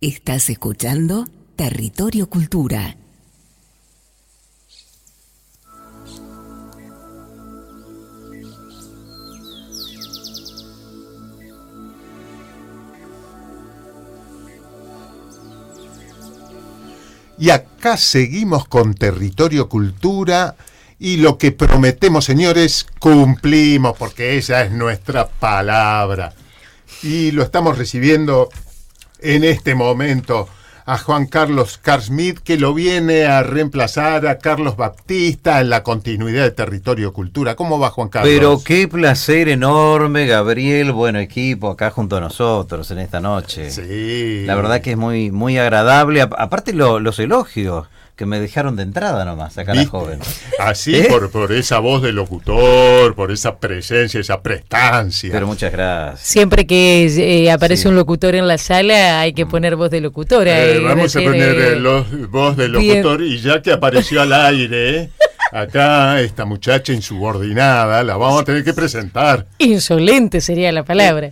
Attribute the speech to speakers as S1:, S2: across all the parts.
S1: Estás escuchando Territorio Cultura.
S2: Y acá seguimos con Territorio Cultura y lo que prometemos, señores, cumplimos, porque esa es nuestra palabra. Y lo estamos recibiendo en este momento a Juan Carlos Carsmith, que lo viene a reemplazar a Carlos Baptista en la continuidad de Territorio Cultura. ¿Cómo va Juan Carlos?
S3: Pero qué placer enorme, Gabriel, bueno equipo, acá junto a nosotros en esta noche.
S2: Sí.
S3: La verdad que es muy, muy agradable. Aparte los elogios que me dejaron de entrada nomás, acá la joven.
S2: Así, ¿Eh? por, por esa voz de locutor, por esa presencia, esa prestancia.
S3: Pero muchas gracias.
S4: Siempre que eh, aparece un locutor en la sala, hay que mm. poner voz de locutor.
S2: Eh, vamos a poner voz de locutor y ya que apareció al aire. Acá esta muchacha insubordinada, la vamos a tener que presentar.
S4: Insolente sería la palabra.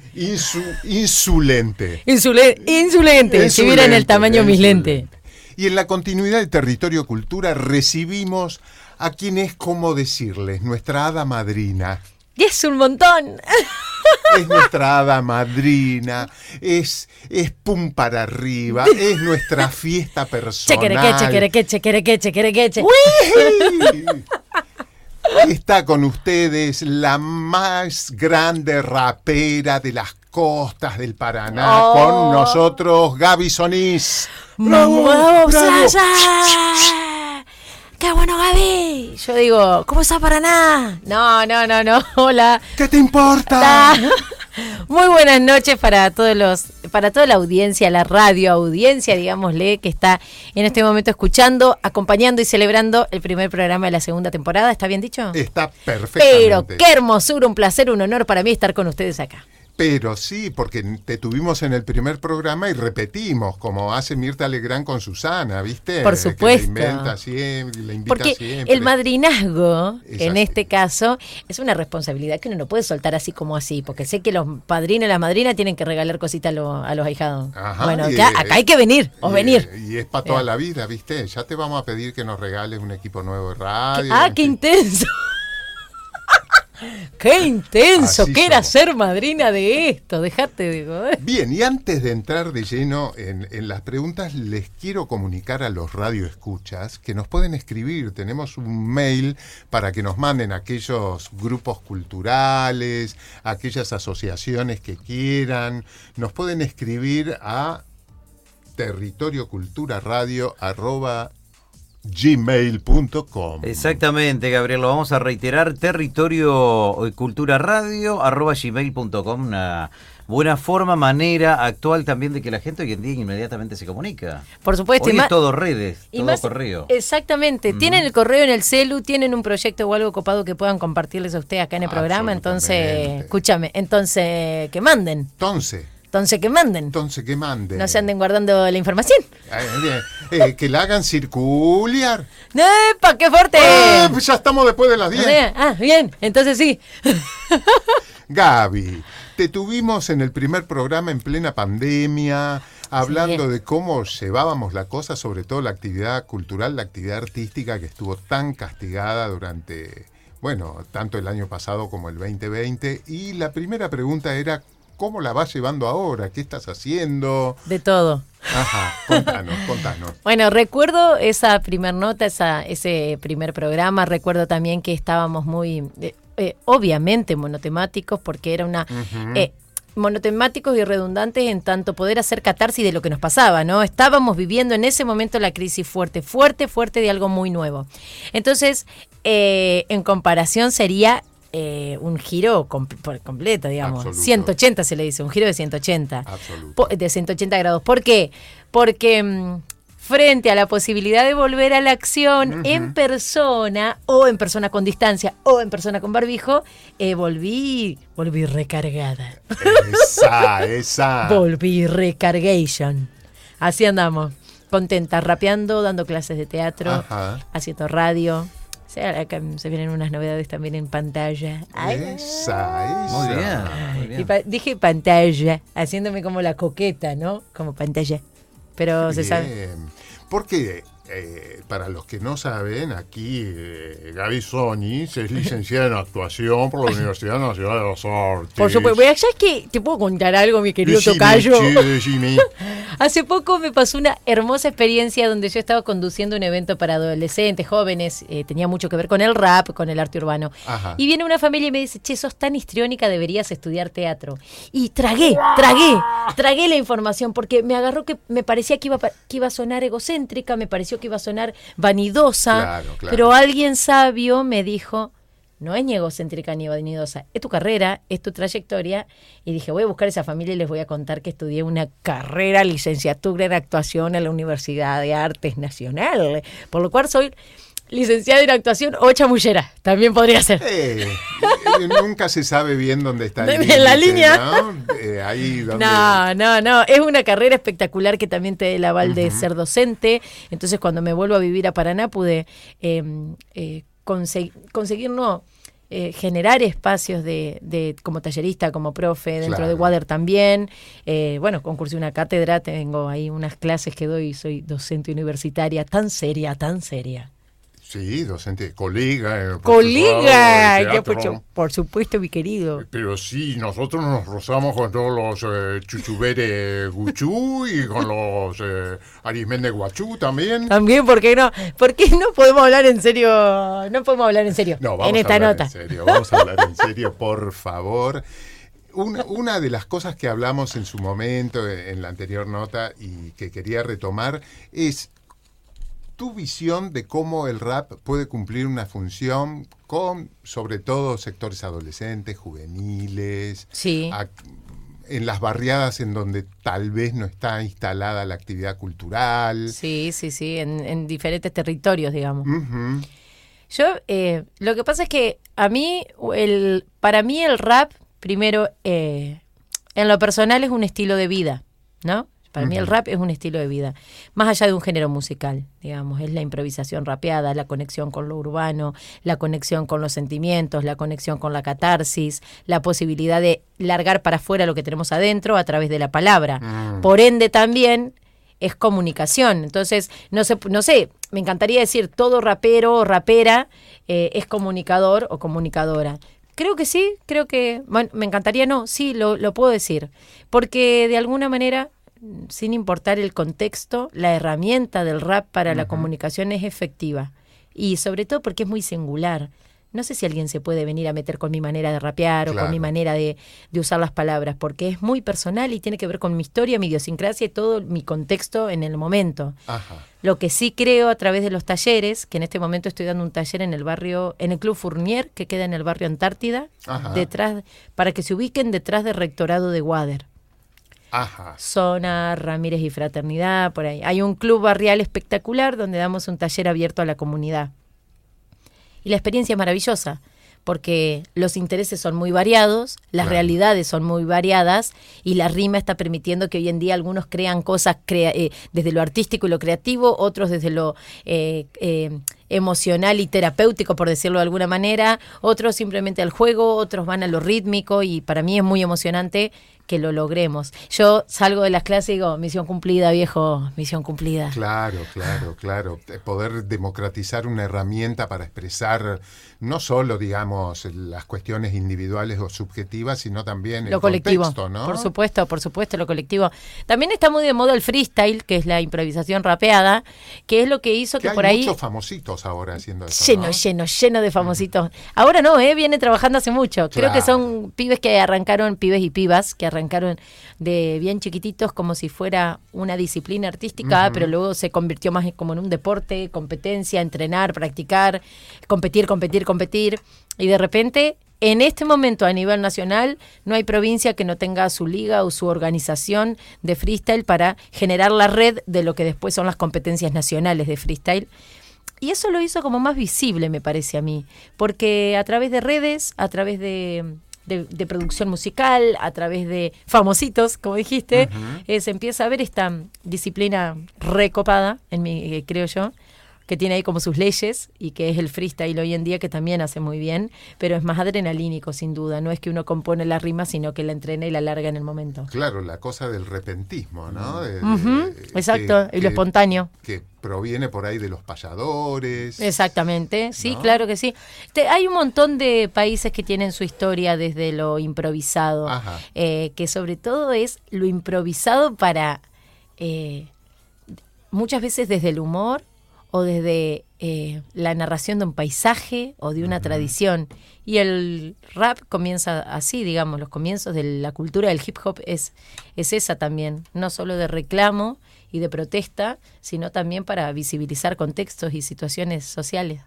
S2: insulente.
S4: insulente. Si vieran el tamaño de mis lentes.
S2: Y en la continuidad de Territorio Cultura recibimos a quien es, como decirles, nuestra hada madrina.
S4: Y es un montón.
S2: Es nuestra hada madrina, es, es pum para arriba, es nuestra fiesta personal.
S4: Chequerequeche, chequerequeche, chequerequeche, chequerequeche.
S2: Está con ustedes la más grande rapera de las costas del Paraná, con oh. nosotros Gaby Sonís.
S4: ¡Bravo! ¡Qué bueno, Gaby! Yo digo, ¿cómo está Paraná? No, no, no, no. Hola.
S2: ¿Qué te importa?
S4: Muy buenas noches para todos los, para toda la audiencia, la radio audiencia, digámosle, que está en este momento escuchando, acompañando y celebrando el primer programa de la segunda temporada. ¿Está bien dicho?
S2: Está perfecto.
S4: Pero qué hermosura, un placer, un honor para mí estar con ustedes acá.
S2: Pero sí, porque te tuvimos en el primer programa y repetimos, como hace Mirta Legrand con Susana, ¿viste?
S4: Por supuesto.
S2: Que inventa siempre, le invita
S4: porque
S2: siempre.
S4: el madrinazgo, en este caso, es una responsabilidad que uno no puede soltar así como así, porque sé que los padrinos y las madrinas tienen que regalar cositas a, los ahijados. bueno, acá, hay que venir, o venir.
S2: Y es para toda la vida, ¿viste? Ya te vamos a pedir que nos regales un equipo nuevo de radio.
S4: Ah, qué intenso. Qué intenso que era ser madrina de esto, dejate de
S2: Bien, y antes de entrar de lleno en, las preguntas, les quiero comunicar a los radioescuchas que nos pueden escribir. Tenemos un mail para que nos manden aquellos grupos culturales, aquellas asociaciones que quieran. Nos pueden escribir a territorioculturaradio.com gmail.com.
S3: Exactamente, Gabriel, lo vamos a reiterar, territorio cultura radio arroba gmail.com, una buena forma, manera actual también de que la gente hoy en día inmediatamente se comunica.
S4: Por supuesto.
S3: Hoy es todo redes, todo correo.
S4: Exactamente, tienen el correo en el celu, tienen un proyecto o algo copado que puedan compartirles a ustedes acá en el programa, entonces, escúchame, entonces, que manden.
S2: Entonces.
S4: Entonces que manden.
S2: Entonces que manden.
S4: No se anden guardando la información.
S2: Eh, que la hagan circular.
S4: ¡Epa, qué fuerte!
S2: Eh, pues ya estamos después de las 10.
S4: Ah, bien, entonces sí.
S2: Gaby, te tuvimos en el primer programa en plena pandemia, hablando de cómo llevábamos la cosa, sobre todo la actividad cultural, la actividad artística que estuvo tan castigada durante, bueno, tanto el año pasado como el 2020. Y la primera pregunta era, ¿Cómo la vas llevando ahora? ¿Qué estás haciendo?
S4: De todo.
S2: Ajá, contanos, contanos.
S4: Bueno, recuerdo esa primer nota, esa, ese primer programa, recuerdo también que estábamos muy, eh, eh, obviamente monotemáticos, porque era una... Eh, monotemáticos y redundantes en tanto poder hacer catarsis de lo que nos pasaba, ¿no? Estábamos viviendo en ese momento la crisis fuerte, fuerte, fuerte de algo muy nuevo. Entonces, en comparación sería eh, un giro completo, digamos. 180 se le dice, un giro de 180. De 180 grados. ¿Por qué? Porque mm, frente a la posibilidad de volver a la acción en persona o en persona con distancia o en persona con barbijo, eh, volví, volví recargada.
S2: Esa, esa.
S4: volví recargation. Así andamos, contentas, rapeando, dando clases de teatro, haciendo radio se vienen unas novedades también en pantalla.
S2: esa,
S3: Muy bien.
S4: dije pantalla, haciéndome como la coqueta, ¿no? Como pantalla. pero se sabe.
S2: Bien. Porque eh, para los que no saben, aquí eh, Gaby Sonis es licenciada en actuación por la Universidad Nacional de los Artes.
S4: Por supuesto, ¿sabes que ¿Te puedo contar algo, mi querido
S2: Decime,
S4: Tocayo?
S2: decime.
S4: Hace poco me pasó una hermosa experiencia donde yo estaba conduciendo un evento para adolescentes, jóvenes, eh, tenía mucho que ver con el rap, con el arte urbano.
S2: Ajá.
S4: Y viene una familia y me dice, che, sos tan histriónica, deberías estudiar teatro. Y tragué, tragué, tragué la información porque me agarró que me parecía que iba, que iba a sonar egocéntrica, me pareció que iba a sonar vanidosa,
S2: Claro, claro.
S4: pero alguien sabio me dijo... No es ni egocéntrica ni vanidosa, es tu carrera, es tu trayectoria. Y dije, voy a buscar a esa familia y les voy a contar que estudié una carrera, licenciatura en actuación en la Universidad de Artes Nacional. Por lo cual soy licenciada en actuación o chamullera, también podría ser.
S2: Eh, nunca se sabe bien dónde está el
S4: En la línea.
S2: ¿no? Eh, ahí donde...
S4: No, no, no. Es una carrera espectacular que también te da el aval de ser docente. Entonces, cuando me vuelvo a vivir a Paraná, pude eh, eh, consegui- conseguir, no, eh, generar espacios de, de- como tallerista, como profe, dentro
S2: Claro.
S4: de Water también. Eh, bueno, concursé una cátedra, tengo ahí unas clases que doy, soy docente universitaria, tan seria, tan seria.
S2: Sí, docente, colega. eh,
S4: ¡Colega!
S2: de
S4: por,
S2: teatro.
S4: su- por supuesto, mi querido.
S2: Pero sí, nosotros nos rozamos con todos los eh, chuchuberes guchú y con los eh, arismende guachú también.
S4: También, ¿por qué no? ¿Por qué no podemos hablar en serio? No podemos hablar en serio
S2: No, vamos
S4: en esta
S2: a hablar
S4: nota.
S2: en serio, vamos a hablar en serio, por favor. Una, una de las cosas que hablamos en su momento, eh, en la anterior nota, y que quería retomar, es tu visión de cómo el rap puede cumplir una función con, sobre todo, sectores adolescentes, juveniles,
S4: Sí.
S2: en las barriadas en donde tal vez no está instalada la actividad cultural.
S4: Sí, sí, sí, en, en diferentes territorios, digamos. Yo, eh, lo que pasa es que a mí, el, para mí el rap, primero, eh, en lo personal es un estilo de vida, ¿no? Para mí el rap es un estilo de vida, más allá de un género musical, digamos, es la improvisación rapeada, la conexión con lo urbano, la conexión con los sentimientos, la conexión con la catarsis, la posibilidad de largar para afuera lo que tenemos adentro a través de la palabra.
S2: Mm.
S4: Por ende también es comunicación. Entonces, no sé, no sé, me encantaría decir todo rapero o rapera eh, es comunicador o comunicadora. Creo que sí, creo que, bueno, me encantaría no, sí, lo, lo puedo decir, porque de alguna manera, sin importar el contexto, la herramienta del rap para la comunicación es efectiva. Y sobre todo porque es muy singular. No sé si alguien se puede venir a meter con mi manera de rapear o con mi manera de, de usar las palabras, porque es muy personal y tiene que ver con mi historia, mi idiosincrasia y todo mi contexto en el momento.
S2: Ajá.
S4: Lo que sí creo a través de los talleres, que en este momento estoy dando un taller en el barrio, en el Club Fournier, que queda en el barrio Antártida,
S2: Ajá.
S4: detrás, para que se ubiquen detrás del rectorado de Wader.
S2: Ajá.
S4: Zona, Ramírez y Fraternidad, por ahí. Hay un club barrial espectacular donde damos un taller abierto a la comunidad. Y la experiencia es maravillosa, porque los intereses son muy variados, las
S2: Claro.
S4: realidades son muy variadas, y la rima está permitiendo que hoy en día algunos crean cosas crea- eh, desde lo artístico y lo creativo, otros desde lo eh, eh, emocional y terapéutico, por decirlo de alguna manera, otros simplemente al juego, otros van a lo rítmico, y para mí es muy emocionante que lo logremos. Yo salgo de las clases y digo, misión cumplida, viejo, misión cumplida.
S2: Claro, claro, claro. Eh, Poder democratizar una herramienta para expresar no solo, digamos, las cuestiones individuales o subjetivas, sino también
S4: lo
S2: el
S4: colectivo.
S2: contexto, ¿no?
S4: Por supuesto, por supuesto, lo colectivo. También está muy de moda el freestyle, que es la improvisación rapeada, que es lo que hizo
S2: Que
S4: que,
S2: hay
S4: por ahí
S2: muchos famositos ahora haciendo eso.
S4: lleno,
S2: ¿no?
S4: lleno, lleno de famositos. Ahora no, ¿eh? viene trabajando hace mucho. Creo que son pibes que arrancaron, pibes y pibas, que arrancaron de bien chiquititos como si fuera una disciplina artística, pero luego se convirtió más como en un deporte, competencia, entrenar, practicar, competir, competir, competir. Y de repente, en este momento a nivel nacional, no hay provincia que no tenga su liga o su organización de freestyle para generar la red de lo que después son las competencias nacionales de freestyle. Y eso lo hizo como más visible, me parece a mí, porque a través de redes, a través de, de- de producción musical, a través de famositos, como dijiste, eh, se empieza a ver esta disciplina recopada, en mi, eh, creo yo, que tiene ahí como sus leyes y que es el freestyle hoy en día que también hace muy bien, pero es más adrenalínico sin duda, no es que uno compone la rima, sino que la entrena y la larga en el momento.
S2: Claro, la cosa del repentismo, ¿no? De-
S4: Ujú,
S2: de-
S4: exacto, y lo espontáneo.
S2: Que proviene por ahí de los payadores.
S4: Exactamente, sí,
S2: ¿No?
S4: claro que sí. Te- hay un montón de países que tienen su historia desde lo improvisado, eh, que sobre todo es lo improvisado para eh, muchas veces desde el humor o desde eh, la narración de un paisaje o de una tradición. Y el rap comienza así, digamos, los comienzos de la cultura del hip hop es, es esa también, no solo de reclamo y de protesta, sino también para visibilizar contextos y situaciones sociales.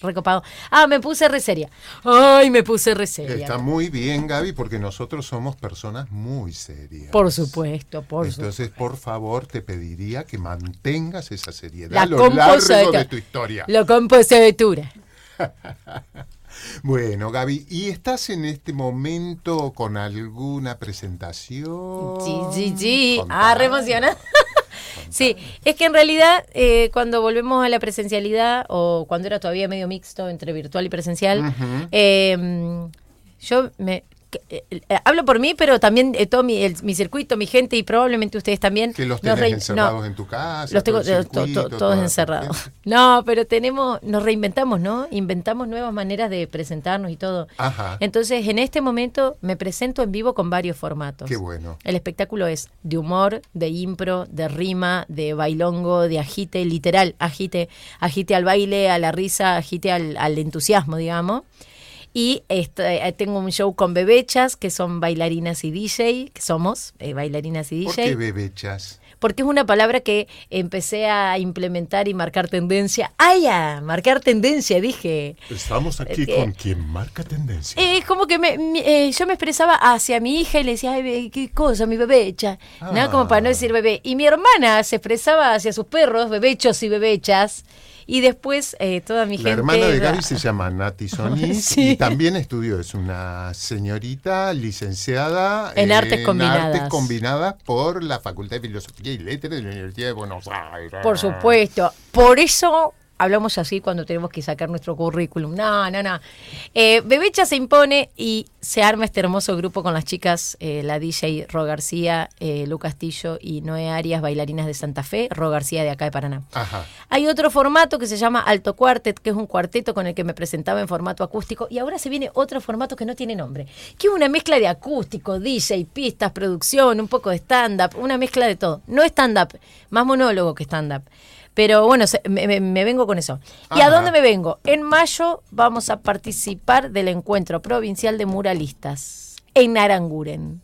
S4: Recopado. Ah, me puse re seria. Ay, me puse re seria.
S2: Está muy bien, Gaby, porque nosotros somos personas muy serias.
S4: Por supuesto, por supuesto.
S2: Entonces, por favor, te pediría que mantengas esa seriedad
S4: La
S2: a lo largo de tu historia.
S4: La compositura.
S2: Bueno, Gaby, ¿y estás en este momento con alguna presentación?
S4: Sí, sí, sí. Ah, re emocionada. Sí, es que en realidad eh, cuando volvemos a la presencialidad o cuando era todavía medio mixto entre virtual y presencial, eh, yo me eh, eh, hablo por mí, pero también eh, todo mi, el- mi circuito, mi gente y probablemente ustedes también.
S2: Que los tenés encerrados
S4: no,
S2: en tu casa.
S4: los tengo
S2: todo el
S4: eh, to- to-
S2: circuito,
S4: todos encerrados. No, pero tenemos, nos reinventamos, ¿no? Inventamos nuevas maneras de presentarnos y todo.
S2: Ajá.
S4: Entonces, en este momento me presento en vivo con varios formatos.
S2: Qué bueno.
S4: El espectáculo es de humor, de impro, de rima, de bailongo, de agite, literal, agite, agite al baile, a la risa, agite al, al entusiasmo, digamos. Y este, eh, tengo un show con bebechas, que son bailarinas y DJ, que somos eh, bailarinas y
S2: ¿Por
S4: DJ
S2: qué bebechas?
S4: porque es una palabra que empecé a implementar y marcar tendencia. ¡Ay, ya! Marcar tendencia, dije.
S2: Estamos aquí
S4: Eh,
S2: con quien marca tendencia.
S4: Es como que me, eh, yo me expresaba hacia mi hija y le decía, ay, qué cosa, mi bebecha. ¿no?
S2: Ah.
S4: Como para no decir bebé. Y mi hermana se expresaba hacia sus perros, bebechos y bebechas. Y después eh, toda mi
S2: La
S4: gente.
S2: hermana de Gaby se llama Nati Solís
S4: Sí.
S2: y también estudió, es una señorita licenciada
S4: En artes combinadas.
S2: artes combinadas por la Facultad de Filosofía y Letras de la Universidad de Buenos Aires.
S4: Por supuesto. Por eso hablamos así cuando tenemos que sacar nuestro currículum. No, no, no. Eh, Bebecha se impone y se arma este hermoso grupo con las chicas, eh, la DJ Ro García, eh, Lu Castillo y Noé Arias, bailarinas de Santa Fe, Ro García de acá de Paraná.
S2: Ajá.
S4: Hay otro formato que se llama Alto Quartet, que es un cuarteto con el que me presentaba en formato acústico. Y ahora se viene otro formato que no tiene nombre, que es una mezcla de acústico, DJ, pistas, producción, un poco de stand-up, una mezcla de todo. No stand-up, más monólogo que stand-up. Pero bueno, se- me, me- me vengo con eso. ¿Y a dónde me vengo? En mayo vamos a participar del encuentro provincial de muralistas en Aranguren.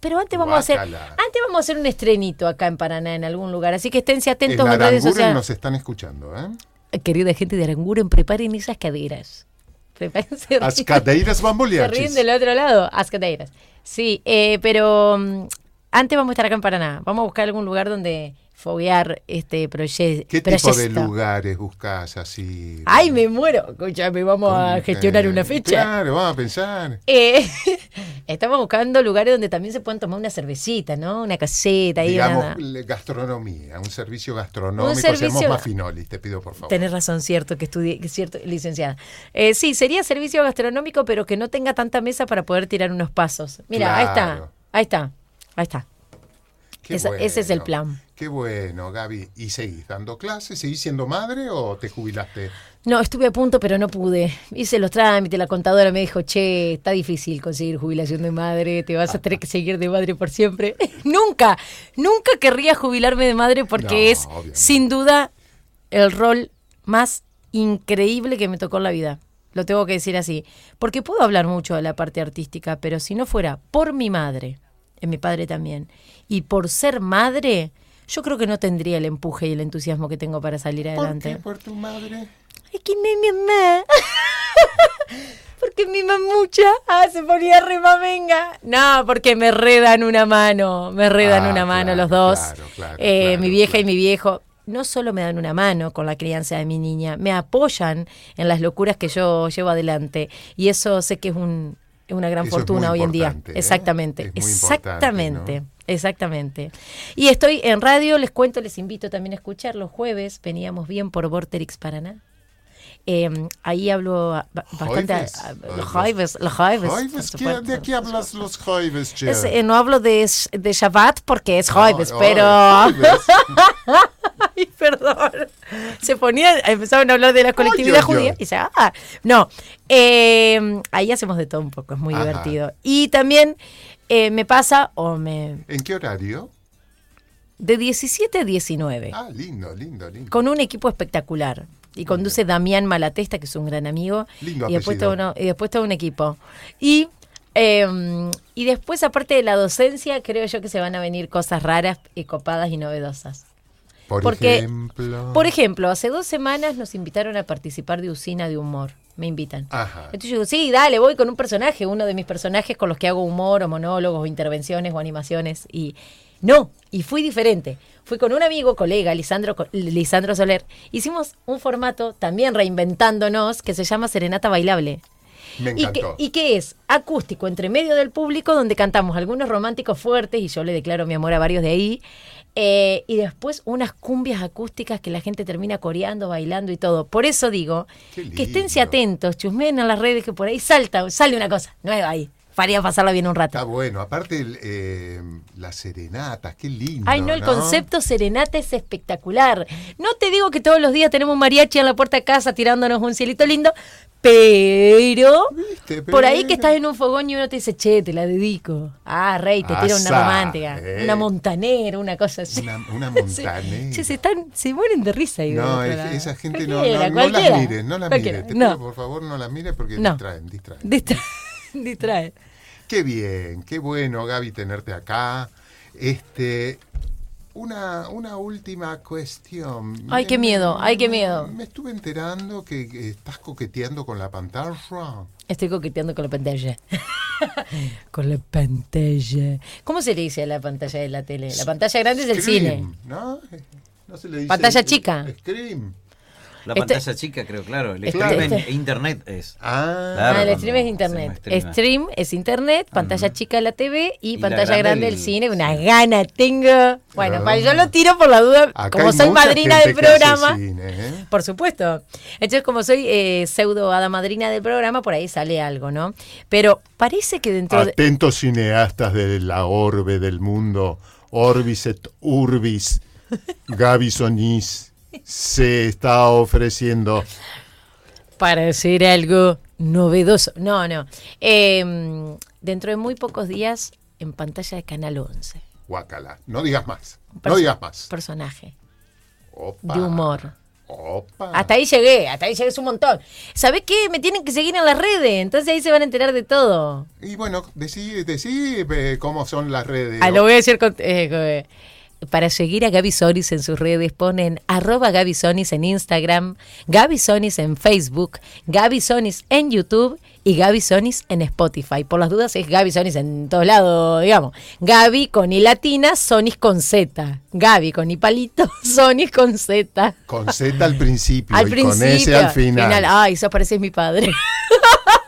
S4: Pero antes vamos a hacer, antes vamos a hacer un estrenito acá en Paraná en algún lugar, así que esténse
S2: En
S4: atentos en redes
S2: Aranguren
S4: sociales.
S2: nos están escuchando, ¿eh?
S4: Querida gente de Aranguren, preparen esas caderas. Prepárense.
S2: Las cadeiras
S4: Se ríen del otro lado. As cadeiras. Sí, eh, pero mm, antes vamos a estar acá en Paraná. Vamos a buscar algún lugar donde foguear este proye-
S2: ¿Qué tipo de
S4: proyecto.
S2: lugares buscas así?
S4: Ay, me muero. Escúchame, vamos a gestionar una fecha.
S2: Claro, vamos a pensar.
S4: Eh, estamos buscando lugares donde también se puedan tomar una cervecita, ¿no? Una caseta.
S2: Digamos, gastronomía, un servicio gastronómico.
S4: Un servicio-
S2: Seamos más finolis, te pido por favor.
S4: Tenés razón, cierto, que estudié, cierto, licenciada. Eh, sí, sería servicio gastronómico, pero que no tenga tanta mesa para poder tirar unos pasos. Mira, ahí está, ahí está, ahí está. Ese es el plan.
S2: Qué bueno, Gaby. ¿Y seguís dando clases? ¿Seguís siendo madre o te jubilaste?
S4: No, estuve a punto, pero no pude. Hice los trámites, la contadora me dijo, che, está difícil conseguir jubilación de madre, te vas a tener que seguir de madre por siempre. nunca, nunca querría jubilarme de madre porque
S2: No,
S4: es,
S2: obviamente.
S4: sin duda, el rol más increíble que me tocó en la vida. Lo tengo que decir así. Porque puedo hablar mucho de la parte artística, pero si no fuera por mi madre, en mi padre también, y por ser madre, yo creo que no tendría el empuje y el entusiasmo que tengo para salir
S2: ¿Por
S4: adelante.
S2: qué? ¿Por tu madre?
S4: Es que mi mamá. porque mi mamucha ah, se ponía re mamenga. No, porque me redan una mano. Me redan
S2: Ah,
S4: una mano
S2: claro,
S4: los dos.
S2: claro, claro,
S4: Eh,
S2: claro,
S4: mi vieja y mi viejo. No solo me dan una mano con la crianza de mi niña, me apoyan en las locuras que yo llevo adelante. Y eso sé que es un, es una gran
S2: Eso
S4: fortuna hoy en día.
S2: ¿eh?
S4: Exactamente.
S2: Es
S4: Exactamente.
S2: ¿no?
S4: Exactamente. Y estoy en radio, les cuento, les invito también a escuchar los jueves, veníamos bien por Vorterix Paraná. Eh, ahí hablo ba- bastante.
S2: Jueves.
S4: ah, Los jueves, los jueves.
S2: Jueves,
S4: por
S2: ¿qué-
S4: supuesto.
S2: ¿De qué hablas los jueves?
S4: Es, eh, no hablo de, de Shabbat porque es jueves, pero. Ay, perdón. Se ponían, empezaban a hablar de la colectividad
S2: ay,
S4: judía y se, ah, no. Eh, ahí hacemos de todo un poco, es muy
S2: Ajá.
S4: divertido. Y también eh, me pasa, o me.
S2: ¿En qué horario?
S4: de 17 a 19,
S2: Ah, lindo, lindo, lindo.
S4: con un equipo espectacular. Y conduce Damián Malatesta, que es un gran amigo.
S2: Lindo
S4: y después, todo uno- y después todo un equipo. Y, eh, y después, aparte de la docencia, creo yo que se van a venir cosas raras y copadas y novedosas.
S2: Por
S4: porque-
S2: ejemplo.
S4: Por ejemplo, hace dos semanas nos invitaron a participar de Usina de Humor. Me invitan.
S2: Ajá.
S4: Entonces yo digo, sí, dale, voy con un personaje, uno de mis personajes con los que hago humor o monólogos o intervenciones o animaciones. Y no, y fui diferente. Fui con un amigo, colega, Lisandro, Lisandro Soler. Hicimos un formato también reinventándonos que se llama Serenata Bailable.
S2: Me
S4: ¿Y qué,
S2: encantó.
S4: ¿Y qué es? Acústico, entre medio del público, donde cantamos algunos románticos fuertes, y yo le declaro mi amor a varios de ahí. Eh, y después unas cumbias acústicas que la gente termina coreando, bailando y todo. Por eso digo que esténse atentos, chusmen en las redes que por ahí salta, sale una cosa nueva ahí. Para pasarla bien un rato.
S2: Está bueno. Aparte, el, eh, las serenatas, qué lindo.
S4: Ay, no, el concepto serenata es espectacular. No te digo que todos los días tenemos un mariachi en la puerta de casa tirándonos un cielito lindo, pero
S2: ¿Viste?
S4: por ahí que estás en un fogón y uno te dice, che, te la dedico. Ah, rey, te tira una
S2: Asá,
S4: romántica,
S2: eh.
S4: una montanera, una cosa así.
S2: Una, una montanera.
S4: Che, se, están, se mueren de risa ahí.
S2: No, es- esa gente no, no, no las mires, no las mires. Te pido, por favor, no las mires porque
S4: No.
S2: distraen, distraen.
S4: Distra- distrae.
S2: Qué bien, qué bueno, Gaby, tenerte acá. Este, una, una última cuestión.
S4: Ay, qué miedo, ay, qué miedo.
S2: Me estuve enterando que, que estás coqueteando con la pantalla.
S4: Estoy coqueteando con la pantalla. con la pantalla. ¿Cómo se le dice a la pantalla de la tele? La pantalla grande es el cine.
S2: ¿no? No se le dice
S4: Pantalla chica.
S2: Scream.
S3: La
S4: Este-
S3: pantalla chica, creo, claro. El
S4: Este-
S3: stream en
S4: este-
S3: internet es.
S2: Ah,
S3: Claro,
S4: ah, el stream es internet.
S3: stream.
S4: Es internet, pantalla chica la TV y,
S3: Y la
S4: pantalla
S3: grande
S4: grande
S3: el-
S4: el cine. Una gana tengo. Bueno, yo lo tiro por la duda,
S2: acá
S4: como soy madrina del programa.
S2: cine, ¿eh?
S4: Por supuesto. Entonces, como soy eh, pseudo hada madrina del programa, por ahí sale algo, ¿no? Pero parece que dentro de.
S2: Atentos cineastas de la orbe del mundo, Orbis et Urbis, Gaby Sonís se está ofreciendo.
S4: para hacer algo novedoso. No, no. Eh, dentro de muy pocos días, en pantalla de Canal 11.
S2: Guacala. No digas más. No digas más.
S4: Personaje
S2: Opa.
S4: de humor.
S2: Opa.
S4: Hasta ahí llegué, hasta ahí llegué es un montón. ¿Sabés qué? Me tienen que seguir en las redes, entonces ahí se van a enterar de todo.
S2: Y bueno, decí, decí eh, cómo son las redes.
S4: Ah, lo voy a decir con- eh, eh, para seguir a Gaby Sonis en sus redes ponen arroba Gaby Sonis en Instagram, Gaby Sonis en Facebook, Gaby Sonis en YouTube y Gaby Sonis en Spotify. Por las dudas es Gaby Sonis en todos lados, digamos. Gaby con I latina, Sonis con Z. Gaby con I palito, Sonis con Z.
S2: Con Z al principio
S4: Al
S2: y
S4: principio.
S2: con S al final.
S4: Ay, eso parece mi padre.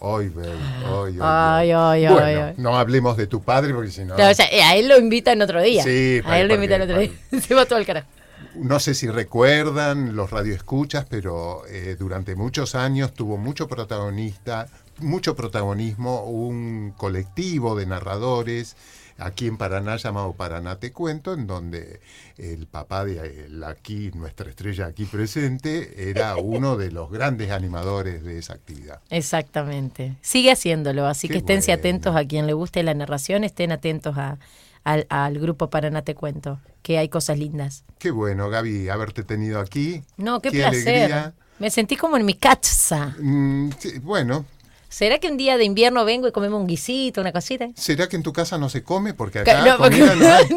S2: Ay, baby, ay, ay,
S4: Ay, ay, ay,
S2: bueno,
S4: ay.
S2: no hablemos de tu padre porque si no...
S4: O sea, eh, a él lo invitan otro día.
S2: Sí,
S4: a él lo invitan otro día. Se va todo el carajo.
S2: No sé si recuerdan los radioescuchas, pero eh, durante muchos años tuvo mucho protagonista, mucho protagonismo un colectivo de narradores aquí en Paraná llamado Paraná Te Cuento, en donde el papá de el aquí, nuestra estrella aquí presente, era uno de los grandes animadores de esa actividad.
S4: Exactamente. Sigue haciéndolo, así
S2: Qué
S4: que esténse
S2: bueno.
S4: atentos a quien le guste la narración, estén atentos a, al, al grupo Paraná Te Cuento, que hay cosas lindas.
S2: Qué bueno, Gaby, haberte tenido aquí.
S4: No, qué, placer.
S2: alegría.
S4: Me sentí como en mi casa.
S2: Mm, sí, bueno,
S4: ¿Será que un día de invierno vengo y comemos un guisito, una cosita?
S2: ¿será que en tu casa no se come? Porque acá
S4: no, porque-
S2: comida no hay.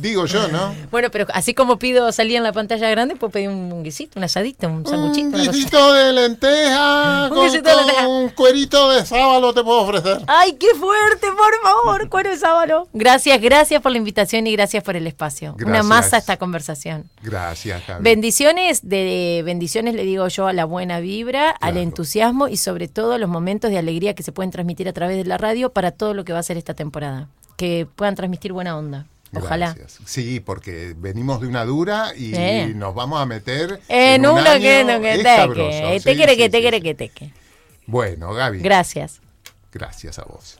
S2: Digo yo, ¿no?
S4: Bueno, pero así como pido salir en la pantalla grande, puedo pedir un, guisito, un asadito, un sanguchito.
S2: Un guisito de lenteja,
S4: Un guisito de lenteja.
S2: un cuerito de sábalo te puedo ofrecer.
S4: ¡Ay, qué fuerte! Por favor, cuero de sábalo. Gracias, gracias por la invitación y gracias por el espacio. Una masa esta conversación.
S2: Gracias, Javi.
S4: Bendiciones, de bendiciones le digo yo a la buena vibra, al entusiasmo y sobre todo a los momentos de alegría que se pueden transmitir a través de la radio para todo lo que va a ser esta temporada. que puedan transmitir buena onda. Ojalá.
S2: Gracias. Sí, porque venimos de una dura y
S4: Eh.
S2: nos vamos a meter
S4: En
S2: un
S4: uno
S2: año-
S4: que no que
S2: es
S4: te
S2: Sí,
S4: quiere
S2: sí,
S4: que te quiere
S2: sí.
S4: que te que.
S2: Bueno, Gaby,
S4: Gracias.
S2: gracias a vos.